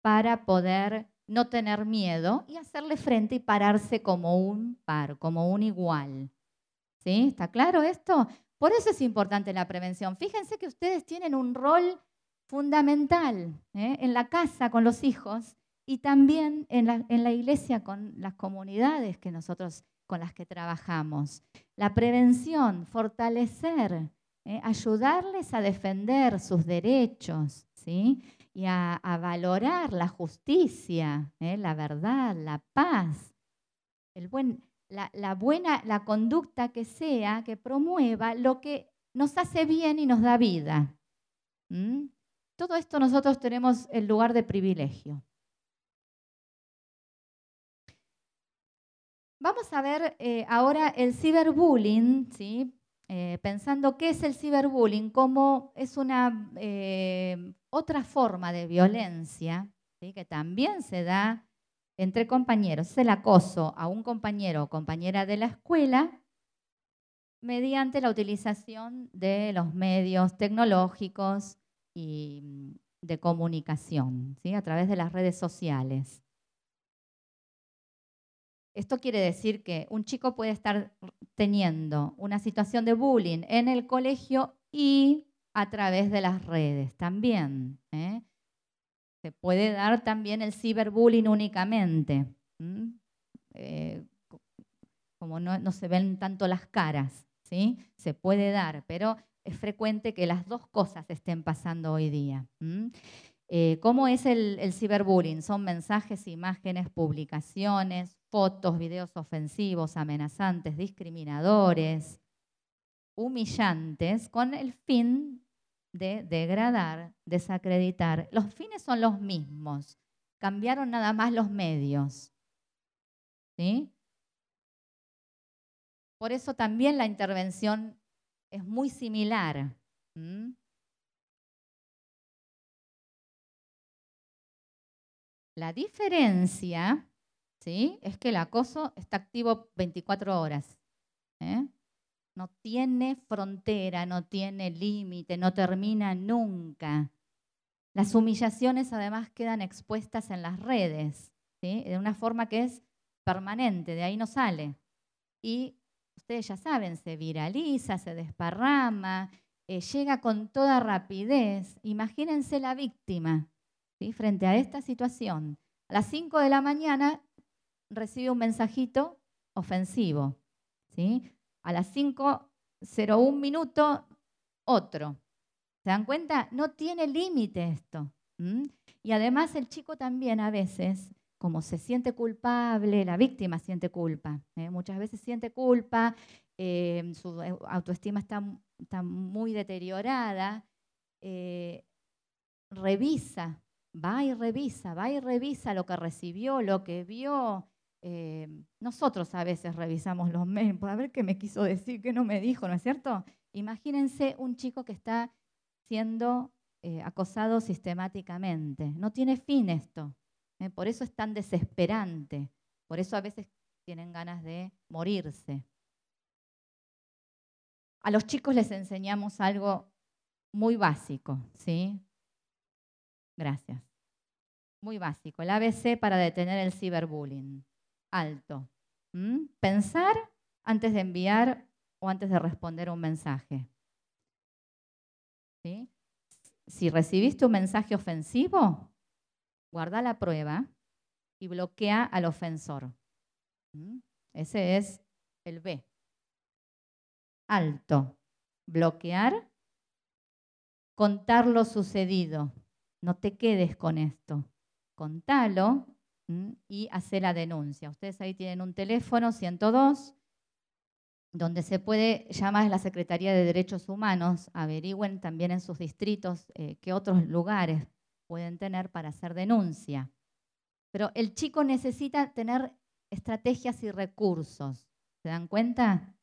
Speaker 2: para poder no tener miedo y hacerle frente y pararse como un par, como un igual. ¿Sí? ¿Está claro esto? Por eso es importante la prevención. Fíjense que ustedes tienen un rol fundamental ¿eh? en la casa con los hijos y también en la, iglesia con las comunidades que nosotros con las que trabajamos. La prevención, fortalecer ¿eh? ayudarles a defender sus derechos, ¿sí? Y a, valorar la justicia, ¿eh? la verdad, la paz, el buen, la, buena, la conducta que sea, que promueva lo que nos hace bien y nos da vida. Todo esto nosotros tenemos el lugar de privilegio. Vamos a ver eh, ahora el ciberbullying, ¿sí? Eh, pensando qué es el ciberbullying, como es una eh, otra forma de violencia que también se da entre compañeros. Es el acoso a un compañero o compañera de la escuela mediante la utilización de los medios tecnológicos y, de comunicación, ¿sí? a través de las redes sociales. Esto quiere decir que un chico puede estar teniendo una situación de bullying en el colegio y a través de las redes también. ¿eh? Se puede dar también el ciberbullying únicamente, eh, como no, se ven tanto las caras, ¿sí? se puede dar, pero es frecuente que las dos cosas estén pasando hoy día. Eh, ¿Cómo es el, el, ciberbullying? Son mensajes, imágenes, publicaciones, fotos, videos ofensivos, amenazantes, discriminadores, humillantes, con el fin de degradar, desacreditar. Los fines son los mismos, cambiaron nada más los medios. ¿Sí? Por eso también la intervención es muy similar. La diferencia ¿sí? es que el acoso está activo 24 horas. ¿eh? No tiene frontera, no tiene límite, no termina nunca. Las humillaciones además quedan expuestas en las redes, de una forma que es permanente, de ahí no sale. Y ustedes ya saben, se viraliza, se desparrama, eh, llega con toda rapidez. Imagínense la víctima frente a esta situación. A las 5 de la mañana recibe un mensajito ofensivo. ¿sí? A las 5.01 minutos, otro. ¿Se dan cuenta? No tiene límite esto. Y además el chico también a veces, como se siente culpable, la víctima siente culpa. ¿eh? Muchas veces siente culpa, eh, su autoestima está, está muy deteriorada. Eh, revisa, va y revisa, va y revisa lo que recibió, lo que vio, eh, nosotros a veces revisamos los mails para ver qué me quiso decir, qué no me dijo, ¿no es cierto? Imagínense un chico que está siendo eh, acosado sistemáticamente. No tiene fin esto. ¿eh? Por eso es tan desesperante. Por eso a veces tienen ganas de morirse. A los chicos les enseñamos algo muy básico, ¿sí? Gracias. Muy básico, el ABC para detener el ciberbullying alto. Pensar antes de enviar o antes de responder un mensaje. Si recibiste un mensaje ofensivo, guarda la prueba y bloquea al ofensor. Ese es el B. Alto. Bloquear. Contar lo sucedido. No te quedes con esto. Contalo y hacer la denuncia. Ustedes ahí tienen un teléfono 102 donde se puede llamar a la Secretaría de Derechos Humanos, averigüen también en sus distritos eh, qué otros lugares pueden tener para hacer denuncia. Pero el chico necesita tener estrategias y recursos. ¿Se dan cuenta?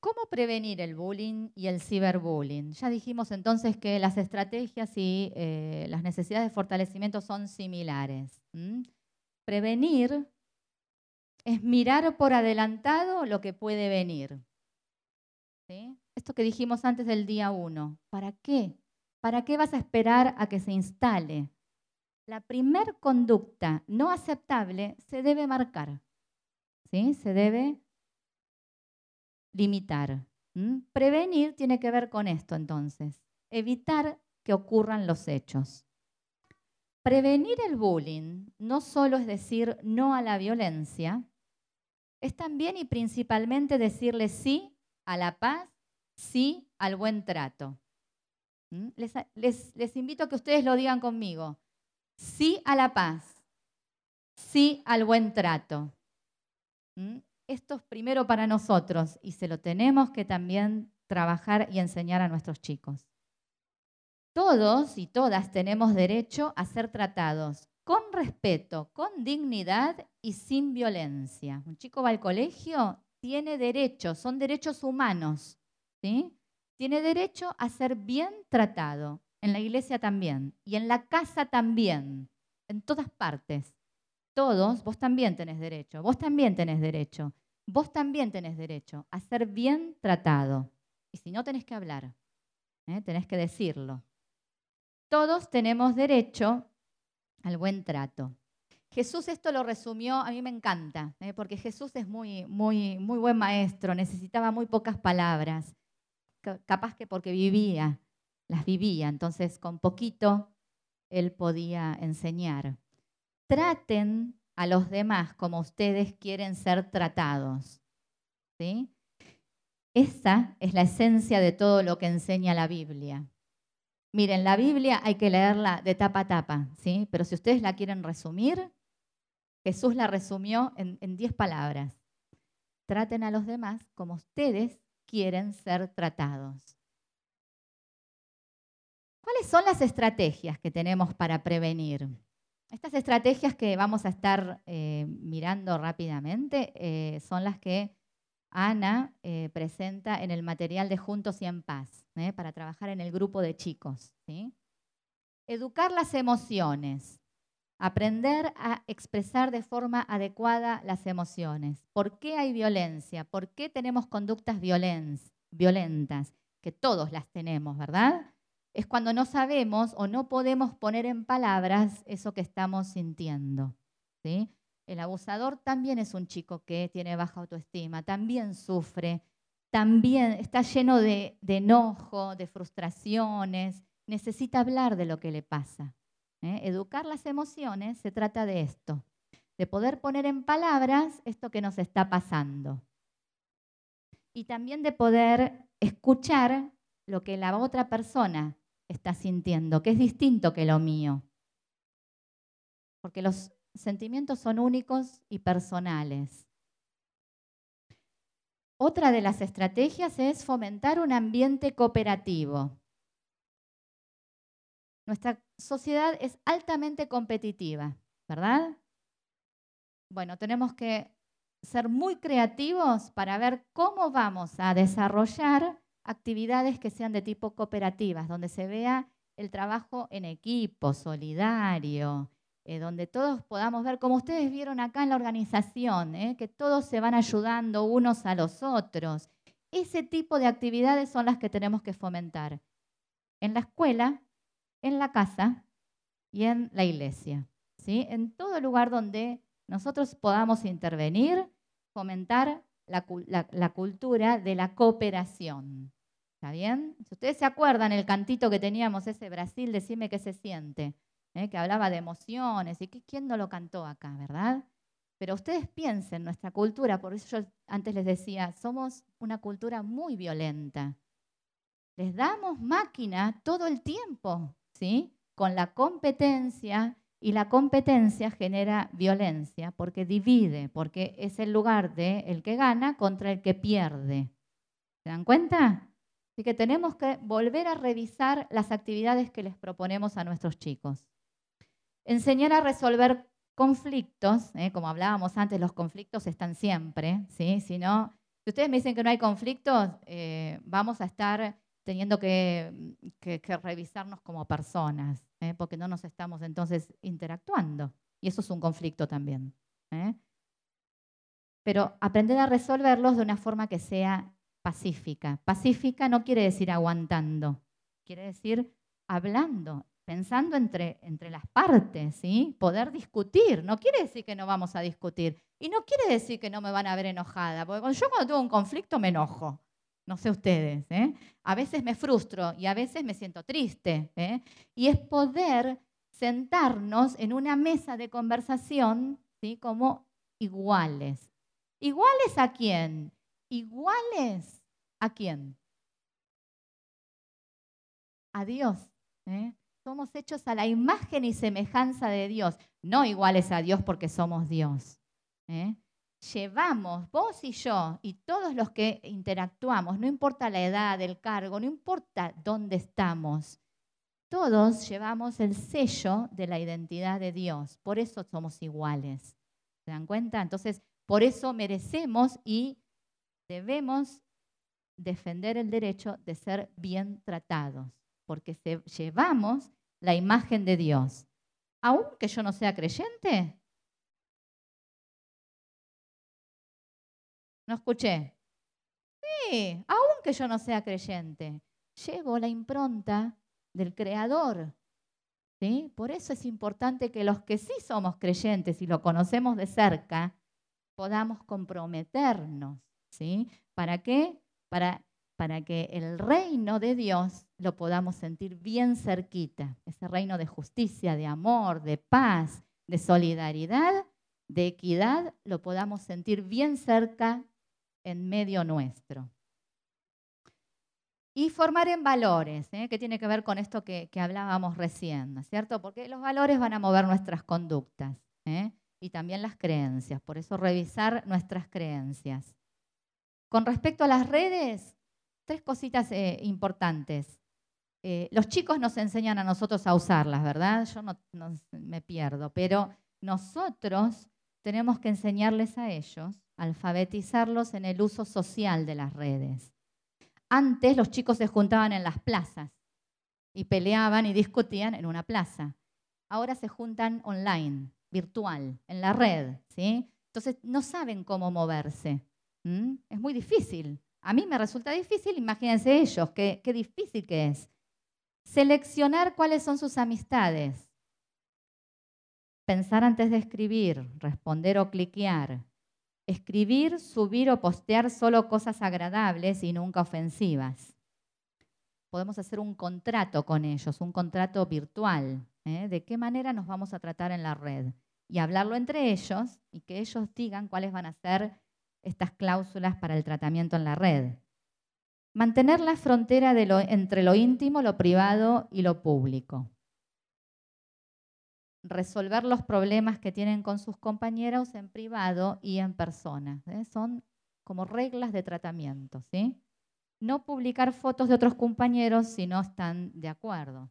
Speaker 2: ¿Cómo prevenir el bullying y el ciberbullying? Ya dijimos entonces que las estrategias y eh, las necesidades de fortalecimiento son similares. Prevenir es mirar por adelantado lo que puede venir. Esto que dijimos antes del día 1. ¿Para qué? ¿Para qué vas a esperar a que se instale? La primer conducta no aceptable se debe marcar. ¿sí? Se debe limitar. Prevenir tiene que ver con esto entonces, evitar que ocurran los hechos. Prevenir el bullying no solo es decir no a la violencia, es también y principalmente decirle sí a la paz, sí al buen trato. Les, invito a que ustedes lo digan conmigo. Sí a la paz, sí al buen trato esto es primero para nosotros y se lo tenemos que también trabajar y enseñar a nuestros chicos. Todos y todas tenemos derecho a ser tratados con respeto, con dignidad y sin violencia. Un chico va al colegio, tiene derechos, son derechos humanos. ¿sí? Tiene derecho a ser bien tratado, en la iglesia también, y en la casa también, en todas partes todos, vos también tenés derecho, vos también tenés derecho. vos también tenés derecho a ser bien tratado. Y si no, tenés que hablar, ¿eh? tenés que decirlo. Todos tenemos derecho al buen trato. Jesús esto lo resumió, a mí me encanta, ¿eh? porque Jesús es muy, muy, muy buen maestro, necesitaba muy pocas palabras, capaz que porque vivía, las vivía, entonces con poquito él podía enseñar. Traten a los demás como ustedes quieren ser tratados. ¿sí? Esa es la esencia de todo lo que enseña la Biblia. Miren, la Biblia hay que leerla de tapa a tapa, ¿sí? Pero si ustedes la quieren resumir, Jesús la resumió en 10 palabras. Traten a los demás como ustedes quieren ser tratados. ¿Cuáles son las estrategias que tenemos para prevenir? Estas estrategias que vamos a estar eh, mirando rápidamente eh, son las que Ana eh, presenta en el material de Juntos y en Paz, para trabajar en el grupo de chicos. Educar las emociones, aprender a expresar de forma adecuada las emociones. ¿Por qué hay violencia? ¿Por qué tenemos conductas violentas? Que todos las tenemos, ¿verdad? Es cuando no sabemos o no podemos poner en palabras eso que estamos sintiendo. ¿sí? El abusador también es un chico que tiene baja autoestima, también sufre, también está lleno de, enojo, de frustraciones, necesita hablar de lo que le pasa. ¿eh? Educar las emociones se trata de esto, de poder poner en palabras esto que nos está pasando. Y también de poder escuchar lo que la otra persona está sintiendo, que es distinto que lo mío. Porque los sentimientos son únicos y personales. Otra de las estrategias es fomentar un ambiente cooperativo. Nuestra sociedad es altamente competitiva, ¿verdad? Bueno, tenemos que ser muy creativos para ver cómo vamos a desarrollar actividades que sean de tipo cooperativas, donde se vea el trabajo en equipo, solidario, eh, donde todos podamos ver, como ustedes vieron acá en la organización, eh, que todos se van ayudando unos a los otros. Ese tipo de actividades son las que tenemos que fomentar en la escuela, en la casa y en la iglesia. ¿sí? En todo lugar donde nosotros podamos intervenir, fomentar la, la cultura de la cooperación. ¿Está bien? Si ustedes se acuerdan el cantito que teníamos, ese Brasil, decime qué se siente. ¿eh? que hablaba de emociones, y que, quién no lo cantó acá, ¿verdad? Pero ustedes piensen, nuestra cultura, por eso yo antes les decía, somos una cultura muy violenta. Les damos máquina todo el tiempo, ¿sí? Con la competencia, y la competencia genera violencia porque divide, porque es el lugar de el que gana contra el que pierde. ¿Se dan cuenta? Así que tenemos que volver a revisar las actividades que les proponemos a nuestros chicos. Enseñar a resolver conflictos, ¿eh? como hablábamos antes, los conflictos están siempre, ¿sí? Si no, si ustedes me dicen que no hay conflictos, eh, vamos a estar teniendo que, revisarnos como personas, ¿eh? porque no nos estamos entonces interactuando. Y eso es un conflicto también. Pero aprender a resolverlos de una forma que sea pacífica. Pacífica no quiere decir aguantando, quiere decir hablando, pensando entre, entre las partes, ¿sí? Poder discutir. No quiere decir que no vamos a discutir. Y no quiere decir que no me van a ver enojada, porque yo cuando tengo un conflicto me enojo. No sé ustedes. ¿eh? A veces me frustro y a veces me siento triste. ¿eh? Y es poder sentarnos en una mesa de conversación ¿sí? como iguales. ¿Iguales a quién? Iguales a quién? A Dios. ¿eh? Somos hechos a la imagen y semejanza de Dios, no iguales a Dios porque somos Dios. ¿eh? Llevamos, vos y yo, y todos los que interactuamos, no importa la edad, el cargo, no importa dónde estamos, todos llevamos el sello de la identidad de Dios. Por eso somos iguales. ¿Se dan cuenta? Entonces, por eso merecemos y debemos defender el derecho de ser bien tratados, porque llevamos la imagen de Dios. Aunque yo no sea creyente, No escuché. Sí, aunque yo no sea creyente, llevo la impronta del Creador. ¿sí? Por eso es importante que los que sí somos creyentes y lo conocemos de cerca, podamos comprometernos. ¿sí? ¿Para qué? Para, para que el reino de Dios lo podamos sentir bien cerquita. Ese reino de justicia, de amor, de paz, de solidaridad, de equidad, lo podamos sentir bien cerca en medio nuestro. Y formar en valores, ¿eh? que tiene que ver con esto que, hablábamos recién, ¿no es cierto? Porque los valores van a mover nuestras conductas ¿eh? y también las creencias, por eso revisar nuestras creencias. Con respecto a las redes, tres cositas eh, importantes. los chicos nos enseñan a nosotros a usarlas, ¿verdad? Yo no me pierdo, pero nosotros tenemos que enseñarles a ellos, alfabetizarlos en el uso social de las redes. Antes los chicos se juntaban en las plazas y peleaban y discutían en una plaza. Ahora se juntan online, virtual, en la red, ¿sí? Entonces no saben cómo moverse. Es muy difícil. A mí me resulta difícil, imagínense ellos, qué, qué difícil que es. Seleccionar cuáles son sus amistades, Pensar antes de escribir, responder o cliquear. Escribir, subir o postear solo cosas agradables y nunca ofensivas. Podemos hacer un contrato con ellos, un contrato virtual. ¿eh? ¿De qué manera nos vamos a tratar en la red? Y hablarlo entre ellos y que ellos digan cuáles van a ser estas cláusulas para el tratamiento en la red. Mantener la frontera entre lo íntimo, lo privado y lo público resolver los problemas que tienen con sus compañeros en privado y en persona. ¿eh? Son como reglas de tratamiento. ¿sí? No publicar fotos de otros compañeros si no están de acuerdo.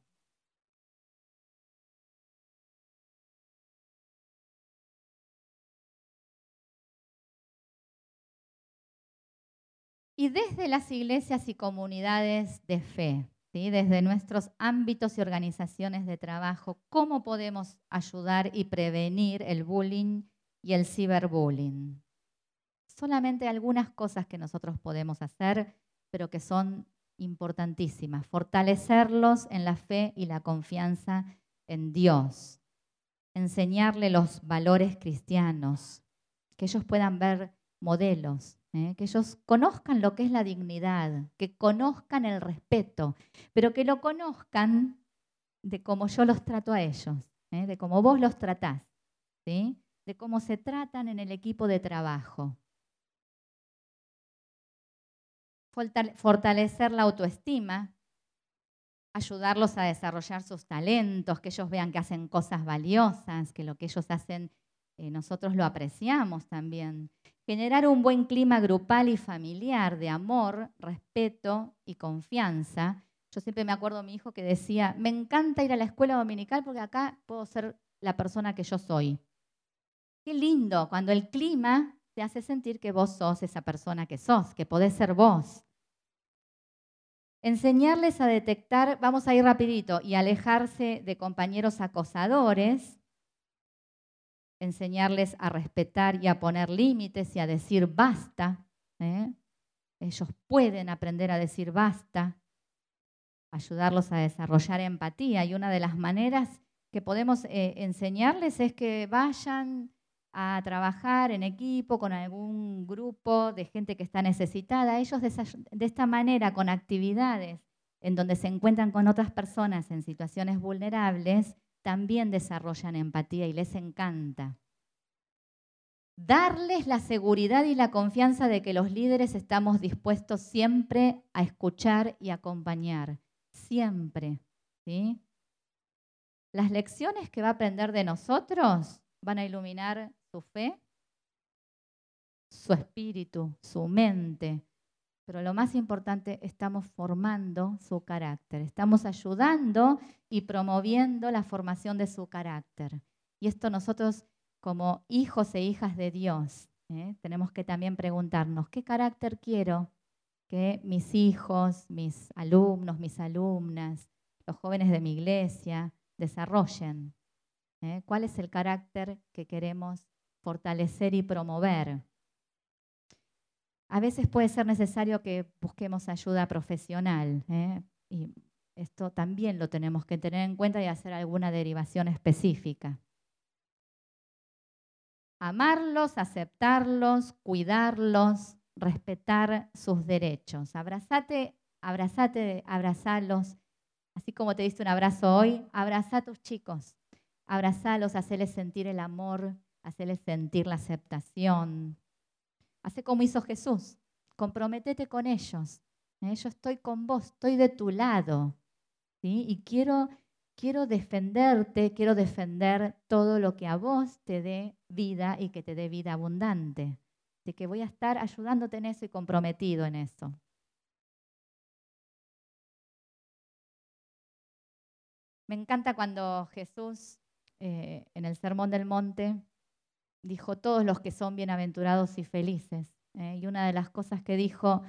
Speaker 2: Y desde las iglesias y comunidades de fe, desde nuestros ámbitos y organizaciones de trabajo, cómo podemos ayudar y prevenir el bullying y el ciberbullying. Solamente algunas cosas que nosotros podemos hacer, pero que son importantísimas. Fortalecerlos en la fe y la confianza en Dios. Enseñarle los valores cristianos, que ellos puedan ver modelos ¿eh? que ellos conozcan lo que es la dignidad, que conozcan el respeto, pero que lo conozcan de cómo yo los trato a ellos, ¿eh? de cómo vos los tratás, ¿sí? de cómo se tratan en el equipo de trabajo. Fortalecer la autoestima, ayudarlos a desarrollar sus talentos, que ellos vean que hacen cosas valiosas, que lo que ellos hacen eh, nosotros lo apreciamos también. Generar un buen clima grupal y familiar de amor, respeto y confianza. Yo siempre me acuerdo de mi hijo que decía, me encanta ir a la escuela dominical porque acá puedo ser la persona que yo soy. Qué lindo cuando el clima te hace sentir que vos sos esa persona que sos, que podés ser vos. Enseñarles a detectar, vamos a ir rapidito, y alejarse de compañeros acosadores enseñarles a respetar y a poner límites y a decir basta. ¿eh? Ellos pueden aprender a decir basta, ayudarlos a desarrollar empatía. Y una de las maneras que podemos eh, enseñarles es que vayan a trabajar en equipo con algún grupo de gente que está necesitada. Ellos de esta manera, con actividades en donde se encuentran con otras personas en situaciones vulnerables, también desarrollan empatía y les encanta. Darles la seguridad y la confianza de que los líderes estamos dispuestos siempre a escuchar y acompañar. Siempre. ¿sí? Las lecciones que va a aprender de nosotros van a iluminar su fe, su espíritu, su mente, pero lo más importante, estamos formando su carácter, estamos ayudando y promoviendo la formación de su carácter. Y esto nosotros como hijos e hijas de Dios, ¿eh? tenemos que también preguntarnos, ¿qué carácter quiero que mis hijos, mis alumnos, mis alumnas, los jóvenes de mi iglesia desarrollen? ¿Eh? ¿Cuál es el carácter que queremos fortalecer y promover? A veces puede ser necesario que busquemos ayuda profesional. ¿eh? Y esto también lo tenemos que tener en cuenta y hacer alguna derivación específica. Amarlos, aceptarlos, cuidarlos, respetar sus derechos. Abrazate, abrazate, abrazalos. Así como te diste un abrazo hoy, abraza a tus chicos. Abrazalos, hacerles sentir el amor, hacerles sentir la aceptación. Hace como hizo Jesús. Comprométete con ellos. ¿eh? Yo estoy con vos, estoy de tu lado. ¿sí? Y quiero, quiero defenderte, quiero defender todo lo que a vos te dé vida y que te dé vida abundante. Así que voy a estar ayudándote en eso y comprometido en eso. Me encanta cuando Jesús eh, en el Sermón del Monte dijo todos los que son bienaventurados y felices. ¿eh? Y una de las cosas que dijo,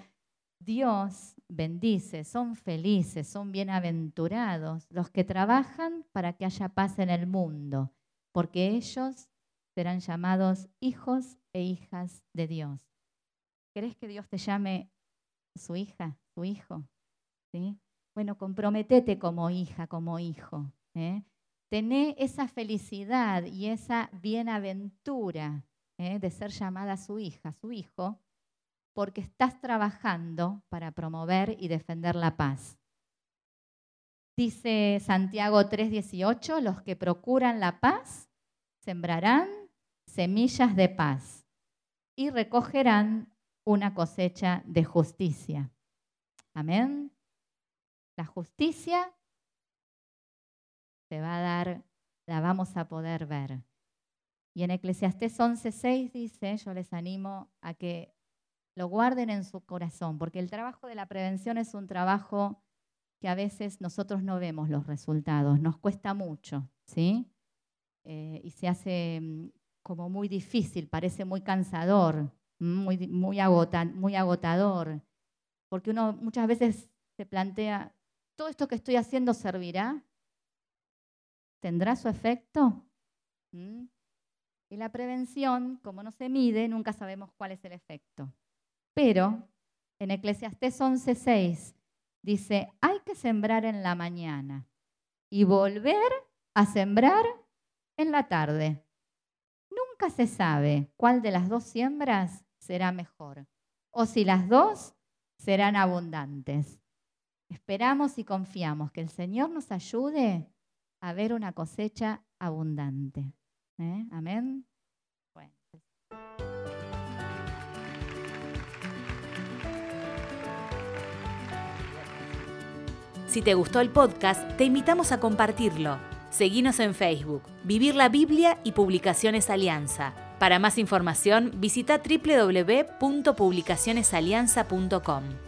Speaker 2: Dios bendice, son felices, son bienaventurados los que trabajan para que haya paz en el mundo, porque ellos serán llamados hijos e hijas de Dios. ¿Querés que Dios te llame su hija, su hijo? ¿Sí? Bueno, comprometete como hija, como hijo. ¿eh? Tené esa felicidad y esa bienaventura ¿eh? de ser llamada su hija, su hijo, porque estás trabajando para promover y defender la paz. Dice Santiago 3:18, los que procuran la paz sembrarán semillas de paz y recogerán una cosecha de justicia. Amén. La justicia se va a dar, la vamos a poder ver. Y en Eclesiastés 11:6 dice, yo les animo a que lo guarden en su corazón, porque el trabajo de la prevención es un trabajo que a veces nosotros no vemos los resultados, nos cuesta mucho, ¿sí? Eh, y se hace mm, como muy difícil, parece muy cansador, muy, muy, muy agotador, porque uno muchas veces se plantea, ¿todo esto que estoy haciendo servirá? ¿Tendrá su efecto? ¿Mm? Y la prevención, como no se mide, nunca sabemos cuál es el efecto. Pero en Eclesiastés 11:6 dice, hay que sembrar en la mañana y volver a sembrar en la tarde. Nunca se sabe cuál de las dos siembras será mejor o si las dos serán abundantes. Esperamos y confiamos que el Señor nos ayude a ver una cosecha abundante. ¿Eh? Amén.
Speaker 1: Si te gustó el podcast, te invitamos a compartirlo. Seguinos en Facebook, Vivir la Biblia y Publicaciones Alianza. Para más información, visita www.publicacionesalianza.com.